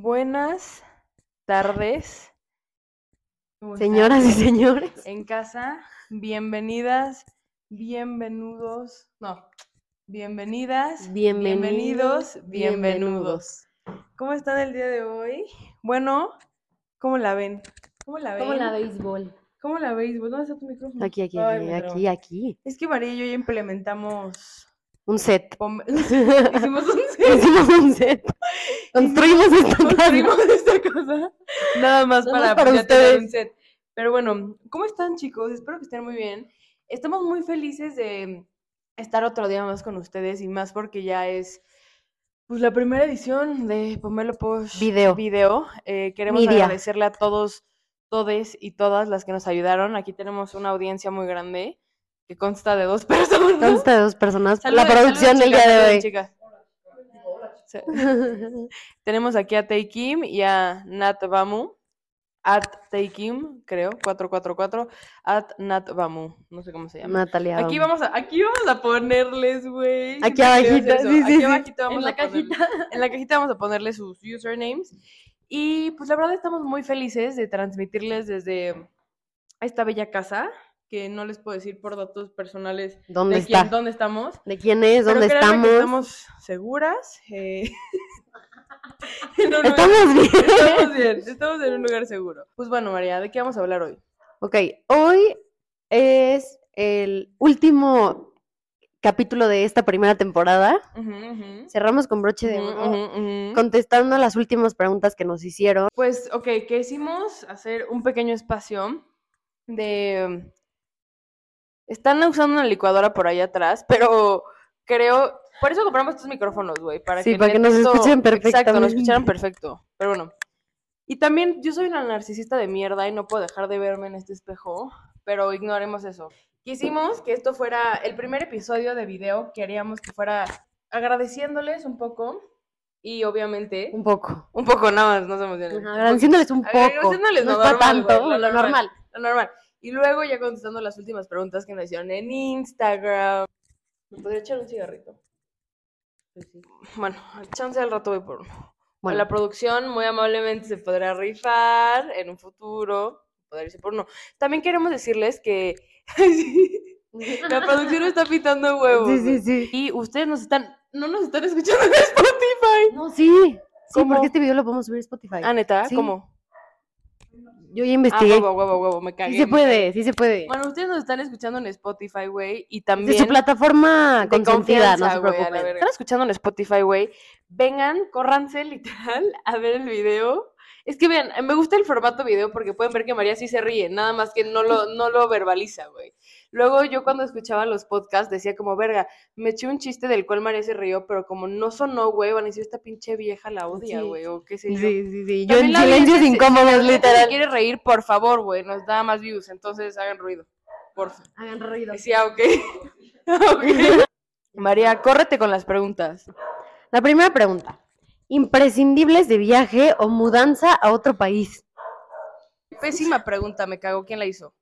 Buenas tardes. ¿Cómo Señoras y señores. En casa, bienvenidas, bienvenidos, no, bienvenidas, bienvenidos, bienvenidos. ¿Cómo están el día de hoy? Bueno, ¿cómo la ven? ¿Cómo la ven? ¿Cómo la béisbol? ¿Cómo la veis? ¿Dónde está tu micrófono? Aquí, aquí, Ay, aquí, aquí, aquí. Es que María y yo ya implementamos... Un set. Hicimos un set. Hicimos un set. Construimos esta casa. Construimos esta cosa nada más Nada para, para ya tener ustedes. un set. Pero bueno, ¿cómo están chicos? Espero que estén muy bien. Estamos muy felices de estar otro día más con ustedes y más porque ya es pues la primera edición de Pomelo Posh Video. Video. Eh, queremos Media. agradecerle a todos, todes y todas las que nos ayudaron. Aquí tenemos una audiencia muy grande que consta de dos personas. Consta de dos personas. La producción del día de hoy. chicas. Sí. Tenemos aquí a Teikim y a Nat Bamu. At Teikim, creo, 444. At Nat Bamu. No sé cómo se llama. Natalia. Aquí vamos a, aquí vamos a ponerles, güey. Aquí abajito, sí, sí, Aquí sí. abajito vamos En la a poner- cajita. en la cajita vamos a ponerle sus usernames. Y pues la verdad estamos muy felices de transmitirles desde esta bella casa, que no les puedo decir por datos personales ¿Dónde de quién, está? dónde estamos. ¿De quién es? Pero ¿Dónde que estamos? estamos seguras. eh, Estamos bien. Estamos bien, estamos en un lugar seguro. Pues bueno, María, ¿de qué vamos a hablar hoy? Ok, hoy es el último capítulo de esta primera temporada. Cerramos con broche de oro, ujú. contestando las últimas preguntas que nos hicieron. Pues, ok, quisimos hacer un pequeño espacio de... Están usando una licuadora por ahí atrás, pero creo... Por eso compramos estos micrófonos, güey, para Sí, que, para que nos esto- escuchen Exacto, nos perfectamente. escucharan perfecto. Pero bueno. Y también yo soy una narcisista de mierda y no puedo dejar de verme en este espejo, pero ignoremos eso. Quisimos que esto fuera el primer episodio de video, queríamos que fuera agradeciéndoles un poco y obviamente Un poco. un poco nada más, no se emocionen. Agradeciéndoles un poco. Agradeciéndoles no para normal, tanto, güey, lo lo normal. Lo normal. Y luego ya contestando las últimas preguntas que nos hicieron en Instagram. ¿Me podría echar un cigarrito? Bueno, chance al rato voy por uno. Bueno, La producción muy amablemente se podrá rifar en un futuro. Podrá irse por uno. También queremos decirles que la producción está pitando huevos. sí, sí, sí. Y ustedes nos están, no nos están escuchando en Spotify. No, sí. Sí, ¿Cómo? porque este video lo podemos subir a Spotify. Ah, neta, Sí. ¿cómo? Yo ya Ah, investigué. huevo, huevo, huevo, me cagué. sí se puede, sí se puede. Bueno, ustedes nos están escuchando en Spotify, güey, y de también su plataforma de no se preocupen. verga. Están escuchando en Spotify, güey. Vengan, córranse literal a ver el video. Es que vean, me gusta el formato video porque pueden ver que María sí se ríe, nada más que no lo, no lo verbaliza, güey. Luego yo cuando escuchaba los podcasts decía como, verga, me eché un chiste del cual María se rió, pero como no sonó, güey, van a decir, esta pinche vieja la odia, Sí. güey, o qué sé Sí, yo. sí, sí. Yo También en silencios si- si incómodos, literal. quiere reír, por favor, güey, nos da más views, entonces hagan ruido, porfa. Hagan ruido. Decía, ok. Ok. María, córrete con las preguntas. La primera pregunta. ¿Imprescindibles de viaje o mudanza a otro país? Pésima pregunta, me cago. ¿Quién la hizo?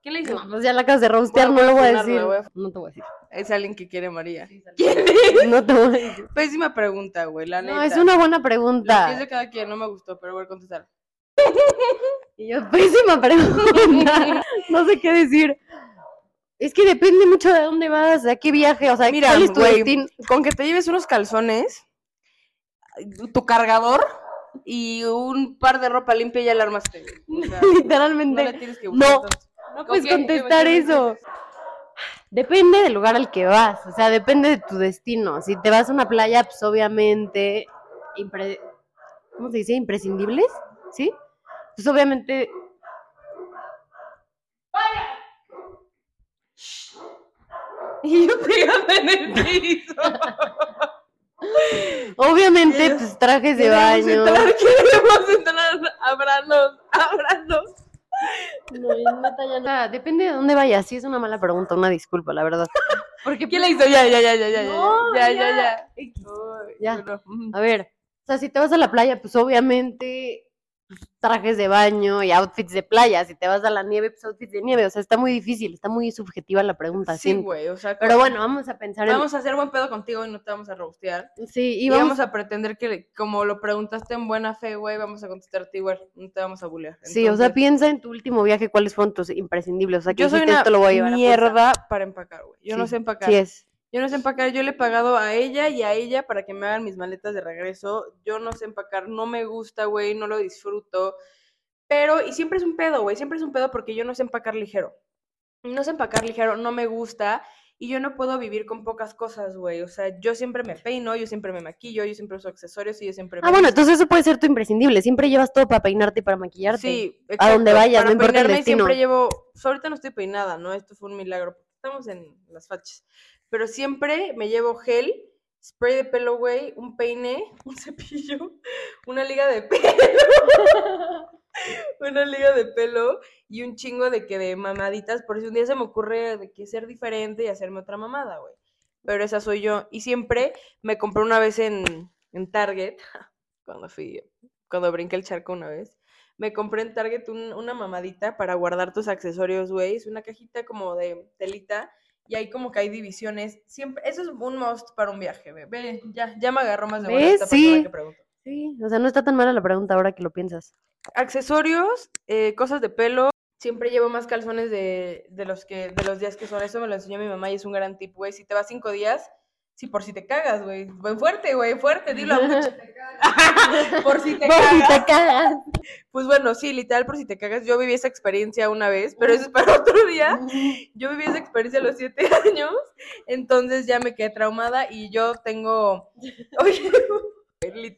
¿Quién la hizo? No, pues ya la acabas de rostear, a- no lo voy a decir. voy a- No te voy a decir. Es alguien que quiere María. No te voy a decir. Pésima pregunta, güey, la No, es una buena pregunta. de cada quien, no me gustó, pero voy a contestar. Y yo, pésima pregunta. No sé qué decir. Es que depende mucho de dónde vas, a qué viaje, o sea, Mira, cuál es tu destino. con que te lleves unos calzones, tu cargador y un par de ropa limpia ya la armaste. güey. O sea, no le Literalmente. tienes que buscar No, puedes contestar eso. Depende del lugar al que vas, o sea, depende de tu destino. Si te vas a una playa, pues obviamente, impre- ¿cómo se dice? Imprescindibles, ¿sí? Pues obviamente, Y yo pegando en el piso. obviamente, pues trajes de baño. entrar, queremos entrar, ábranos, ábranos. No, ya no. O sea, depende de dónde vayas. Sí, es una mala pregunta, una disculpa, la verdad. Porque, ¿Quién la hizo? Ya, ya, ya, ya, ya, No, ya, ya, ya. ya. X. Ay, Ya. bueno. A ver, o sea, si te vas a la playa, pues obviamente trajes de baño y outfits de playa. Si te vas a la nieve, pues outfits de nieve. O sea, está muy difícil, está muy subjetiva la pregunta. Sí, güey, o sea, Pero bueno, vamos a pensar vamos a hacer buen pedo contigo y no te vamos a robustear. Sí, y Y vamos. vamos a pretender que, como lo preguntaste en buena fe, güey, vamos a contestarte igual. No te vamos a bullear. Sí, o sea, piensa en tu último viaje, cuáles fueron tus imprescindibles. O sea, que yo soy una esto lo voy a llevar a fuerza". mierda para empacar, güey. Yo no sé empacar. Sí es. Yo no sé empacar, yo le he pagado a ella y a ella para que me hagan mis maletas de regreso. Yo no sé empacar, no me gusta, güey, no lo disfruto. Pero, y siempre es un pedo, güey, siempre es un pedo porque yo no sé empacar ligero. No sé empacar ligero, no me gusta y yo no puedo vivir con pocas cosas, güey. O sea, yo siempre me peino, yo siempre me maquillo, yo siempre uso accesorios y yo siempre Ah, me bueno, visto. entonces eso puede ser tu imprescindible. Siempre llevas todo para peinarte y para maquillarte. Sí, A donde exacto, vayas, para no importa el destino. Siempre llevo, ahorita no estoy peinada, ¿no? Esto fue un milagro, estamos en las fachas. Pero siempre me llevo gel, spray de pelo, güey, un peine, un cepillo, una liga de pelo, una liga de pelo y un chingo de que de mamaditas, por si un día se me ocurre de que ser diferente y hacerme otra mamada, güey. Pero esa soy yo. Y siempre me compré una vez en, en Target, cuando fui, cuando brinqué el charco una vez, me compré en Target un- una mamadita para guardar tus accesorios, güey. Es una cajita como de telita y ahí como que hay divisiones. Siempre, eso es un must para un viaje, ve. Ve, ya, ya me agarró más de buena esta persona Sí. que preguntó. Sí, o sea, no está tan mala la pregunta ahora que lo piensas. Accesorios, eh, cosas de pelo. Siempre llevo más calzones de, de los que de los días que son. Eso me lo enseñó mi mamá y es un gran tip, güey. Si te vas cinco días, sí, por si te cagas, güey. Buen fuerte, güey, fuerte, dilo a mucho. por si te Por si cagas. te cagas. Pues bueno, sí, literal, por si te cagas. Yo viví esa experiencia una vez, pero eso es para otro día. Yo viví esa experiencia a los siete años, entonces ya me quedé traumada y yo tengo. Oye,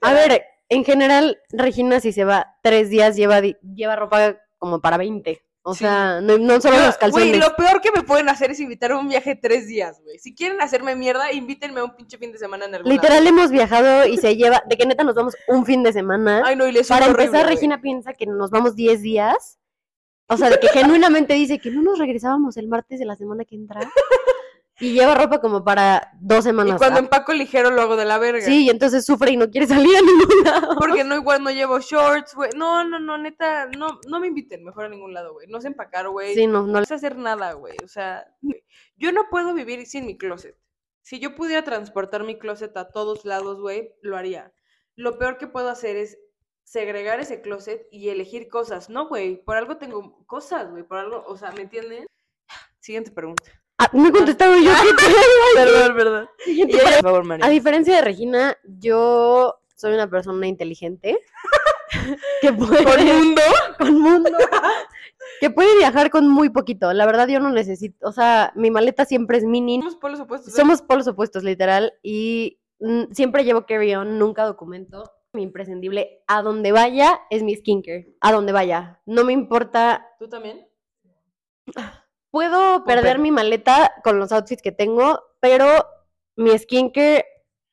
A ver, en general, Regina, si se va tres días, lleva, lleva ropa como para 20. O Sí. sea, no, no solo Yo- los calzones. Güey, lo peor que me pueden hacer es invitar a un viaje tres días, güey. Si quieren hacerme mierda, invítenme a un pinche fin de semana en alguna. Literal hemos viajado y se lleva, de que neta nos vamos un fin de semana. Ay, no, y les Para empezar. Regina piensa que nos vamos 10 días. O sea, de que genuinamente dice que no nos regresábamos el martes de la semana que entra. Y lleva ropa como para dos Y semanas. cuando ah. empaco ligero lo hago de la verga. Sí, y entonces sufre y no quiere salir a ningún lado. Porque no igual no llevo shorts, güey. No, no, no, neta, no, no me inviten mejor a ningún lado, güey. No sé empacar, güey. Sí, no, no. No sé hacer nada, güey. O sea, yo no puedo vivir sin mi closet. Si yo pudiera transportar mi closet a todos lados, güey, lo haría. Lo peor que puedo hacer es segregar ese closet y elegir cosas. No, güey, por algo tengo cosas, güey, por algo, o sea, ¿me entienden? Siguiente pregunta. Ah, no he contestado yo. ¿qué te- Perdón, perdón. Siguiente Y ella, por favor, María. A diferencia de Regina, yo soy una persona inteligente que puede Con mundo. con mundo que puede viajar con muy poquito. La verdad yo no necesito, o sea, mi maleta siempre es mini. Somos polos opuestos. ¿eh? Somos polos opuestos literal y mm, siempre llevo carry-on, nunca documento. Mi imprescindible a donde vaya es mi skincare, a donde vaya. No me importa ¿Tú también? Puedo perder mi maleta con los outfits que tengo, pero mi skincare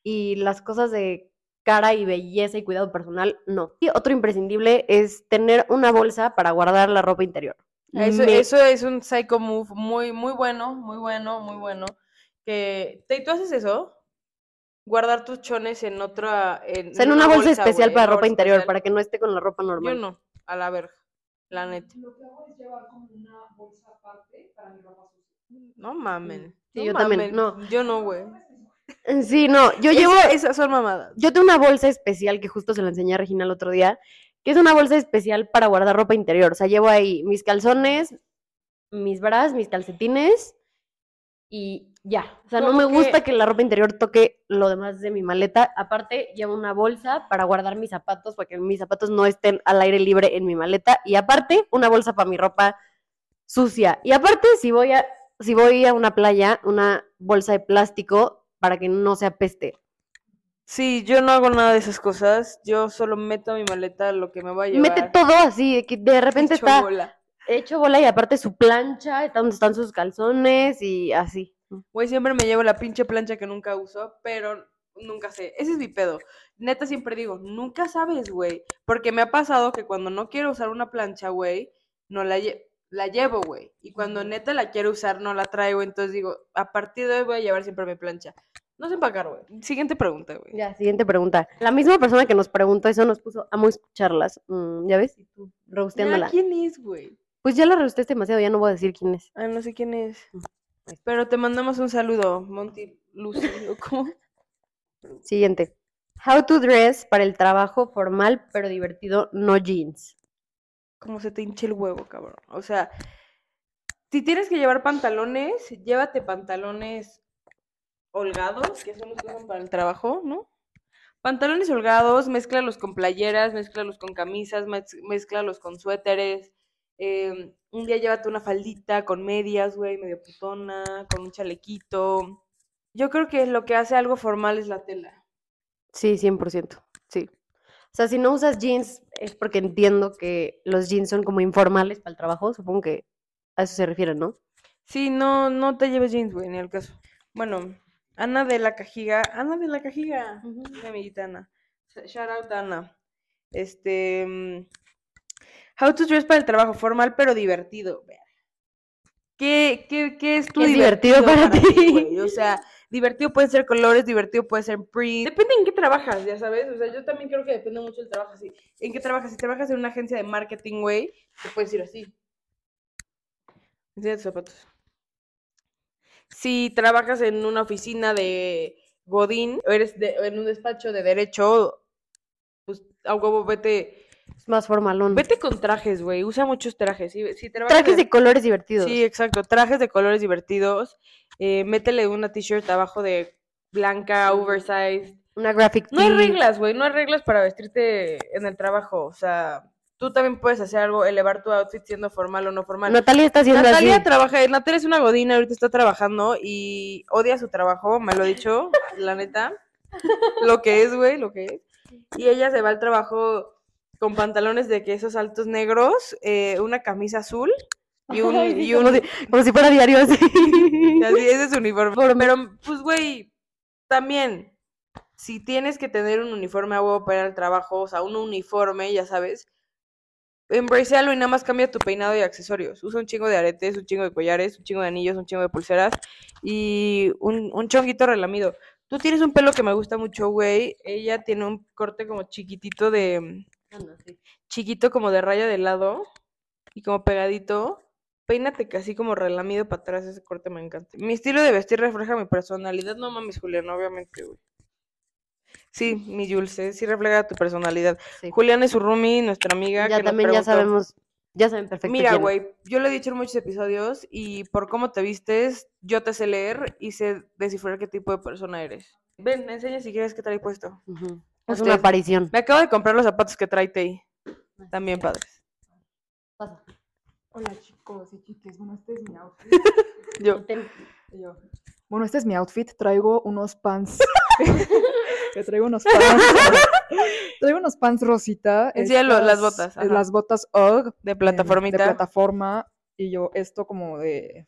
y las cosas de cara y belleza y cuidado personal, no. Y otro imprescindible es tener una bolsa para guardar la ropa interior. Eso, Me- eso es un psycho move muy, muy bueno, muy bueno, muy bueno. Que, ¿te- ¿Tú haces eso? Guardar tus chones en otra... En, o sea, en una bolsa, especial para ropa interior, especial. para que no esté con la ropa normal. Yo no, a la verga, la neta. Lo que hago es llevar como una bolsa aparte para mi ropa sucia. No mamen. Sí, no yo también, no. Yo no, güey. Sí, no, yo llevo, Esa- esas son mamadas. yo tengo una bolsa especial que justo se la enseñé a Regina el otro día, que es una bolsa especial para guardar ropa interior. O sea, llevo ahí mis calzones, mis bras, mis calcetines y ya. O sea, no me que- gusta que la ropa interior toque lo demás de mi maleta. Aparte, llevo una bolsa para guardar mis zapatos, para que mis zapatos no estén al aire libre en mi maleta. Y aparte, una bolsa para mi ropa sucia. Y aparte, si voy a, si voy a una playa, una bolsa de plástico para que no se apeste. Sí, yo no hago nada de esas cosas. Yo solo meto a mi maleta lo que me va a llevar. Mete todo así, de que de repente Hecho está bola. hecho bola y aparte su plancha, está donde están sus calzones y así. Güey, siempre me llevo la pinche plancha que nunca uso, pero nunca sé. Ese es mi pedo. Neta, siempre digo, nunca sabes, güey. Porque me ha pasado que cuando no quiero usar una plancha, güey, no la, lle- la llevo, güey. Y cuando neta la quiero usar, no la traigo. Entonces digo, a partir de hoy voy a llevar siempre mi plancha. No sé empacar, güey. Siguiente pregunta, güey. Ya, siguiente pregunta. La misma persona que nos preguntó eso nos puso, amo escucharlas. Mm, ¿Ya ves? Rosteándola. ¿Quién es, güey? Pues ya la rosteaste demasiado, ya no voy a decir quién es. Ah, no sé quién es. Pero te mandamos un saludo, Monty Lucio. ¿Cómo? Siguiente. How to dress para el trabajo formal pero divertido, no jeans. Como se te hinche el huevo, cabrón. O sea, si tienes que llevar pantalones, llévate pantalones holgados, que son los que usan para el trabajo, ¿no? Pantalones holgados, mézclalos con playeras, mézclalos con camisas, mézclalos con suéteres. Eh, un día llévate una faldita con medias, güey, medio putona, con un chalequito. Yo creo que lo que hace algo formal es la tela. Sí, 100%. Sí. O sea, si no usas jeans es porque entiendo que los jeans son como informales para el trabajo. Supongo que a eso se refiere, ¿no? Sí, no, no te lleves jeans, güey, ni al caso. Bueno, Ana de la Cajiga, Ana de la Cajiga, mi amiguita Ana. Sh- Shout out Ana. Este, mm, how to dress para el trabajo formal pero divertido. Ver. ¿Qué, qué, qué es tu ¿Qué es divertido para ti? O sea, divertido puede ser colores, divertido puede ser print. Depende en qué trabajas, ya sabes. O sea, yo también creo que depende mucho del trabajo. Sí. ¿En qué trabajas? Si trabajas en una agencia de marketing, güey, te puedes ir así. Enseña tus zapatos. Si trabajas en una oficina de Godín o eres de- en un despacho de derecho, pues a huevo vete, Es más formalón. vete con trajes, güey. Usa muchos trajes. Si, si trabajas Trajes de colores divertidos. Sí, exacto. Trajes de colores divertidos. Eh, métele una t-shirt abajo de blanca, oversized. Una graphic No hay reglas, güey. No hay reglas para vestirte en el trabajo. O sea, tú también puedes hacer algo, elevar tu outfit siendo formal o no formal. Natalia está haciendo Natalia así. trabaja, Natalia es una godina, ahorita está trabajando y odia su trabajo, me lo ha dicho, la neta. Lo que es, güey, lo que es. Y ella se va al trabajo con pantalones de quesos altos negros, eh, una camisa azul y un, Ay, como, si, como si fuera diario así. Así, ese es su uniforme. Pero, pues, güey, también, si tienes que tener un uniforme a huevo para al trabajo, o sea, un uniforme, ya sabes, embracealo y nada más cambia tu peinado y accesorios. Usa un chingo de aretes, un chingo de collares, un chingo de anillos, un chingo de pulseras y un, un chonguito relamido. Tú tienes un pelo que me gusta mucho, güey. Ella tiene un corte como chiquitito de, chiquito como de raya de lado y como pegadito. Peínate casi como relamido para atrás, ese corte me encanta. Mi estilo de vestir refleja mi personalidad. No mames, Julián, obviamente, güey. Sí, mi Jules, eh, sí refleja tu personalidad. Sí. Julián es su roomie, nuestra amiga. Ya que nos también ya sabemos, ya saben perfecto Mira, güey, yo lo he dicho en muchos episodios y por cómo te vistes, yo te sé leer y sé descifrar qué tipo de persona eres. Ven, enseña si quieres qué trae puesto. Ujú. Es Ustedes- una aparición. Me acabo de comprar los zapatos que trae Tei. También padres. Pasa. Hola chicos y chiques, bueno, este es mi outfit. Yo. Yo, Bueno, este es mi outfit. Traigo unos pants. que traigo unos pants. traigo unos pants rosita. Enséñalo, las botas, eh, ajá. Las botas UGG. De em, plataformita. De plataforma. Y yo, esto como de.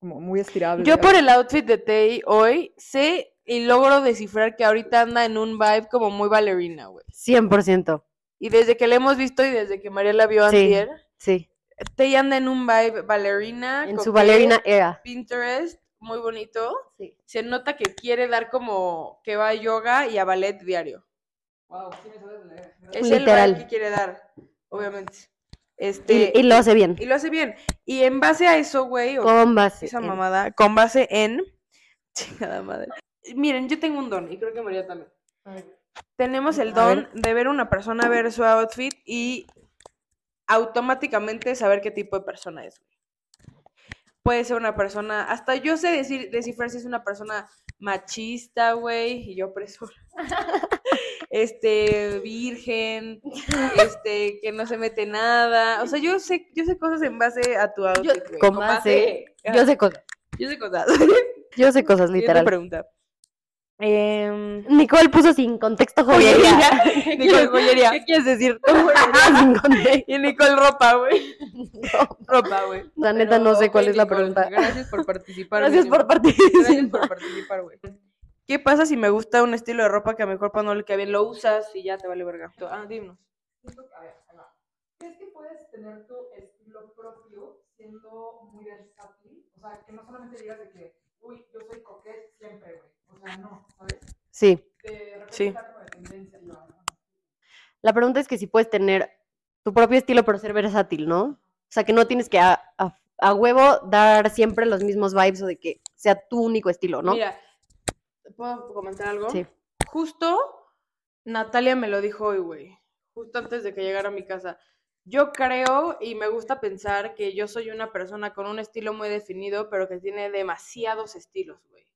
Como muy estirable. Yo por el outfit de Tei hoy sé y logro descifrar que ahorita anda en un vibe como muy ballerina, güey. 100%. Y desde que la hemos visto y desde que María la vio Sí. antier, Sí. Tei anda en un vibe ballerina. En su ballerina era. Pinterest, muy bonito. Sí. Se nota que quiere dar como que va a yoga y a ballet diario. Wow, sí me sabes leer. Es el vibe que quiere dar, obviamente. Y, Este, y lo hace bien. y lo hace bien. Y en base a eso, güey, o Con base. esa en- mamada, con base en. Chingada madre. Miren, yo tengo un don, y creo que María también. Tenemos el don de ver a una persona ver su outfit y automáticamente saber qué tipo de persona es. Puede ser una persona, hasta yo sé decir, descifrar si es una persona machista, güey, y yo opresora. este, virgen, este, que no se mete nada. O sea, yo sé, yo sé cosas en base a tu outfit, güey. Con base. Yo sé cosas. Yo sé cosas. Yo sé cosas, literal. pregunta. Em, Nicole puso sin contexto joyería. Nicole, joyería. ¿Qué quieres decir? Joyería sin contexto. Y Nicole, ropa, güey. Ropa, güey. La neta Pero, no sé ok, cuál es la Nicole, pregunta. Gracias por participar. Gracias por Nicole. Gracias participar. por participar, güey. ¿Qué pasa si me gusta un estilo de ropa que a mi cuerpo no le queda bien? Lo usas y ya te vale verga. Ah, dinos. A ver. ¿Crees que puedes tener tu estilo propio siendo muy versátil? O sea, que no solamente digas de que, uy, yo soy coquette siempre, güey. O sea, no, ¿sabes? Sí. Sí. está como de tendencia, yo, ajá. La pregunta es que si puedes tener tu propio estilo pero ser versátil, ¿no? O sea, que no tienes que a, a- a huevo dar siempre los mismos vibes o de que sea tu único estilo, ¿no? Mira, ¿puedo comentar algo? Sí. Justo Natalia me lo dijo hoy, güey. Justo antes de que llegara a mi casa. Yo creo y me gusta pensar que yo soy una persona con un estilo muy definido, pero que tiene demasiados estilos, güey.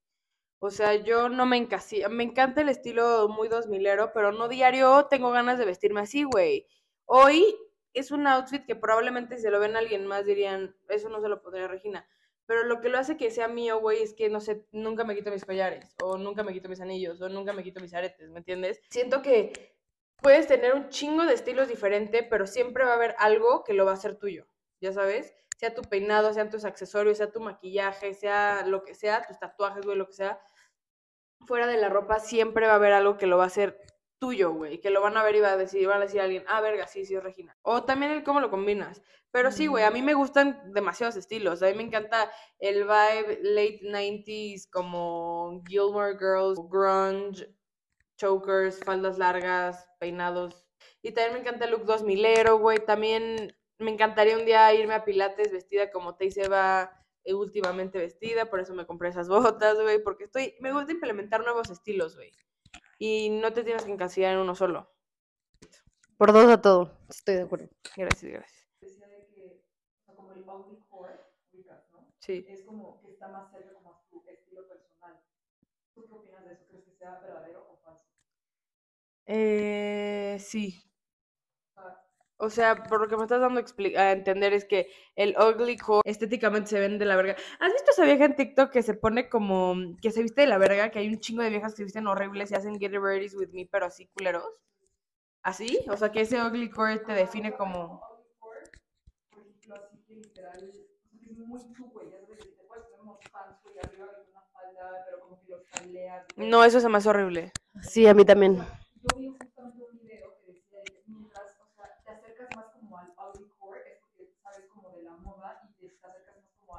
O sea, yo no me encasillo. Me encanta el estilo muy dos milero, pero no diario tengo ganas de vestirme así, güey. Hoy es un outfit que probablemente si se lo ven a alguien más dirían, eso no se lo pondría Regina. Pero lo que lo hace que sea mío, güey, es que, no sé, nunca me quito mis collares, o nunca me quito mis anillos, o nunca me quito mis aretes, ¿me entiendes? Siento que puedes tener un chingo de estilos diferentes, pero siempre va a haber algo que lo va a hacer tuyo, ¿ya sabes? Sea tu peinado, sean tus accesorios, sea tu maquillaje, sea lo que sea, tus tatuajes, güey, lo que sea. Fuera de la ropa siempre va a haber algo que lo va a hacer tuyo, güey, que lo van a ver y va a decir, van a decir a alguien, ah, verga, sí, sí, es Regina. O también el cómo lo combinas. Pero sí, güey, a mí me gustan demasiados estilos. A mí me encanta el vibe late 90s como Gilmore Girls, grunge, chokers, faldas largas, peinados. Y también me encanta el look 2000ero, güey. También me encantaría un día irme a Pilates vestida como va eh, últimamente vestida, por eso me compré esas botas, güey, porque estoy, me gusta implementar nuevos estilos, güey. Y no te tienes que encasillar en uno solo. Por dos a todo. Estoy de acuerdo. Gracias, gracias. Decía de que, o sea, como el ugly core, ¿no? Sí. Es como que está más cerca como a tu estilo personal. ¿Tú qué opinas de eso? ¿Crees que sea verdadero o falso? Eh, sí. O sea, por lo que me estás dando a entender es que el ugly core estéticamente se ven de la verga. ¿Has visto esa vieja en TikTok que se pone como que se viste de la verga? Que hay un chingo de viejas que se visten horribles y hacen get ready with me, pero así culeros. ¿Así? O sea, que ese ugly core te define como. No, eso se me hace horrible. Sí, a mí también. Yo vi justamente un video que decía de que mientras, o sea, te acercas más como al ugly core, es porque sabes como de la moda y te acercas más como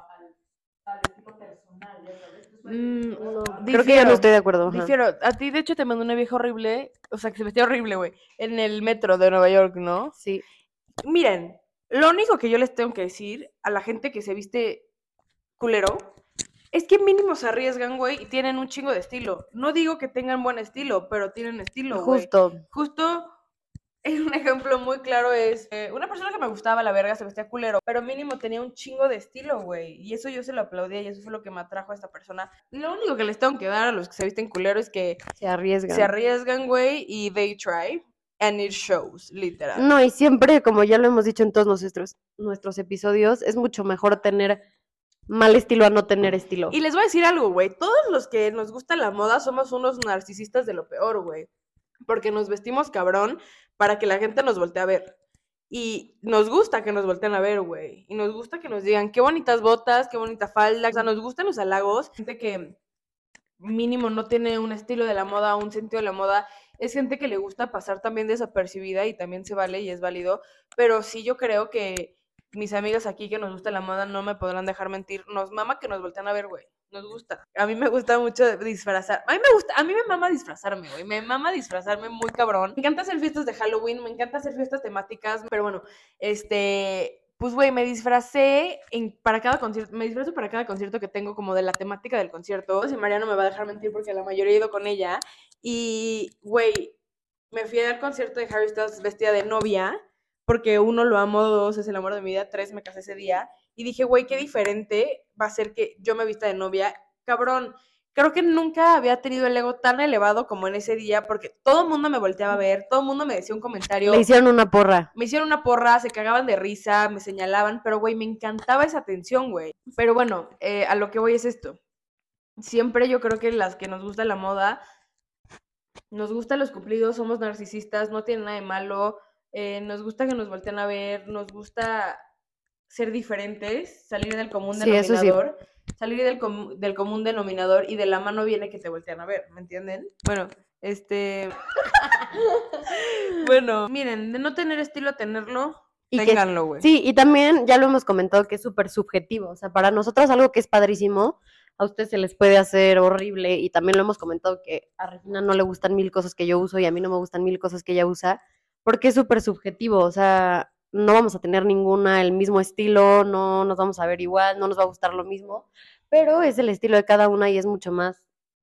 al, al estilo personal, ya sabes. Tú sabes Mm, No, creo que ya no estoy de acuerdo. ajá. Difiero. A ti, de hecho, te mandó una vieja horrible. O sea, que se vestía horrible, güey. En el metro de Nueva York, ¿no? Sí. Miren, lo único que yo les tengo que decir a la gente que se viste culero es que mínimo se arriesgan, güey, y tienen un chingo de estilo. No digo que tengan buen estilo, pero tienen estilo, güey. Justo. Justo, un ejemplo muy claro es eh, una persona que me gustaba la verga se vestía culero, pero mínimo tenía un chingo de estilo, güey. Y eso yo se lo aplaudía y eso fue lo que me atrajo a esta persona. Lo único que les tengo que dar a los que se visten culero es que Se arriesgan. se arriesgan, güey, y they try. And it shows, literal. No, y siempre, como ya lo hemos dicho en todos nuestros, nuestros episodios, es mucho mejor tener mal estilo a no tener estilo. Y les voy a decir algo, güey. Todos los que nos gusta la moda somos unos narcisistas de lo peor, güey. Porque nos vestimos cabrón para que la gente nos voltee a ver. Y nos gusta que nos volteen a ver, güey. Y nos gusta que nos digan qué bonitas botas, qué bonita falda. O sea, nos gustan los halagos. Gente que mínimo no tiene un estilo de la moda, un sentido de la moda. Es gente que le gusta pasar también desapercibida y también se vale y es válido. Pero sí yo creo que mis amigas aquí que nos gusta la moda no me podrán dejar mentir. Nos mama que nos voltean a ver, güey. Nos gusta. A mí me gusta mucho disfrazar. A mí me gusta, a mí me mama disfrazarme, güey. Me mama disfrazarme muy cabrón. Me encanta hacer fiestas de Halloween, me encanta hacer fiestas temáticas, pero bueno, este, pues güey, me disfracé en, para cada concierto, me disfrazo para cada concierto que tengo como de la temática del concierto. Si Mariano me va a dejar mentir porque la mayoría he ido con ella y güey, me fui al concierto de Harry Styles vestida de novia porque uno lo amo, dos es el amor de mi vida, tres me casé ese día y dije, güey, qué diferente va a ser que yo me vista de novia. Cabrón, creo que nunca había tenido el ego tan elevado como en ese día porque todo el mundo me volteaba a ver, todo el mundo me decía un comentario. Le hicieron una porra. Me hicieron una porra, se cagaban de risa, me señalaban, pero güey, me encantaba esa atención, güey. Pero bueno, eh, a lo que voy es esto. Siempre yo creo que las que nos gusta la moda, nos gustan los cumplidos, somos narcisistas, no tiene nada de malo, eh, nos gusta que nos volteen a ver, nos gusta ser diferentes, salir del común Sí, eso sí. denominador, salir del, com- del común denominador y de la mano viene que te voltean a ver, ¿me entienden? Bueno, este... bueno, miren, de no tener estilo a tenerlo, Y ténganlo, güey. Sí, y también ya lo hemos comentado que es súper subjetivo. O sea, para nosotras algo que es padrísimo, a ustedes se les puede hacer horrible y también lo hemos comentado que a Regina no le gustan mil cosas que yo uso y a mí no me gustan mil cosas que ella usa, porque es súper subjetivo, o sea, no vamos a tener ninguna el mismo estilo, no nos vamos a ver igual, no nos va a gustar lo mismo, pero es el estilo de cada una y es mucho más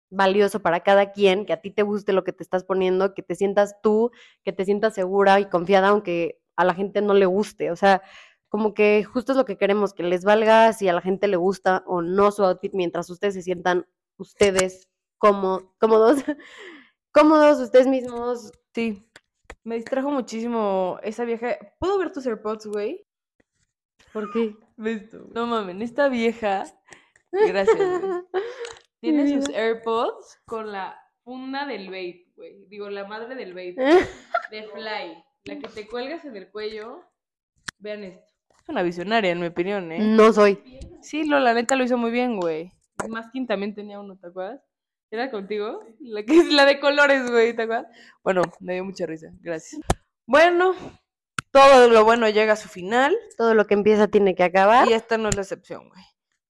valioso para cada quien, que a ti te guste lo que te estás poniendo, que te sientas tú, que te sientas segura y confiada, aunque a la gente no le guste, o sea, como que justo es lo que queremos, que les valga si a la gente le gusta o no su outfit, mientras ustedes se sientan ustedes como, cómodos, cómodos ustedes mismos. Sí. Me distrajo muchísimo esa vieja. ¿Puedo ver tus AirPods, güey? ¿Por qué? No mames, esta vieja. Gracias, güey. Tiene sus AirPods con la funda del vape, güey. Digo, la madre del vape. De Fly. La que te cuelgas en el cuello. Vean esto. Es una visionaria, en mi opinión, ¿eh? No soy. Sí, lo, la neta lo hizo muy bien, güey. Maskin también tenía uno, ¿te acuerdas? ¿Era contigo? La que es la de colores, güey, ¿te acuerdas? Bueno, me dio mucha risa, gracias. Bueno, todo lo bueno llega a su final Todo lo que empieza tiene que acabar. y esta no es la excepción, güey.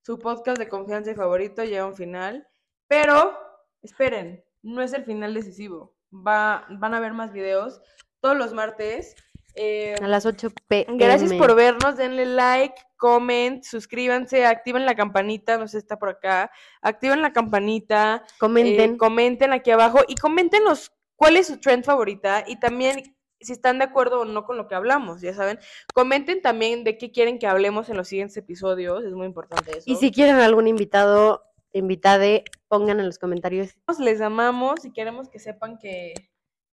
Su podcast de confianza y favorito llega a un final, pero esperen, no es el final decisivo. Va, van a ver más videos todos los martes. Eh, A las 8 pm. Gracias por vernos, denle like, comment, suscríbanse, activen la campanita, no sé, está por acá, activen la campanita, Comenten. eh, comenten aquí abajo y coméntenos cuál es su trend favorita y también si están de acuerdo o no con lo que hablamos, ya saben. Comenten también de qué quieren que hablemos en los siguientes episodios, es muy importante eso. y si quieren algún invitado, invitade, pongan en los comentarios. les amamos y queremos que sepan que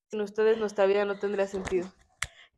sin ustedes nuestra vida no tendría sentido.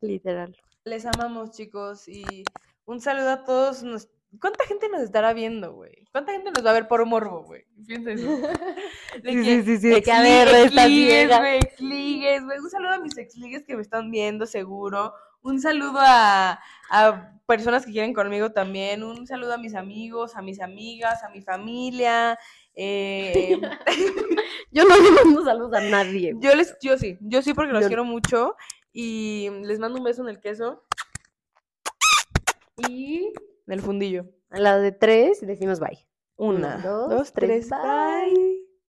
Literal. Les amamos, chicos, y un saludo a todos. nos- ¿Cuánta gente nos estará viendo, güey? ¿Cuánta gente nos va a ver por morbo, güey? Piensa eso. De Sí, que sí, sí, sí, de que a ver, exligues, güey, exligues, güey. Un saludo a mis exligues que me están viendo, seguro. Un saludo a, a personas que quieren conmigo también. Un saludo a mis amigos, a mis amigas, a mi familia. eh, Yo no le mando saludos a nadie. yo les, yo sí, yo sí porque los Yo- quiero mucho. Y les mando un beso en el queso. Y en el fundillo. A la de tres decimos bye. Una, dos, dos, tres, tres, bye.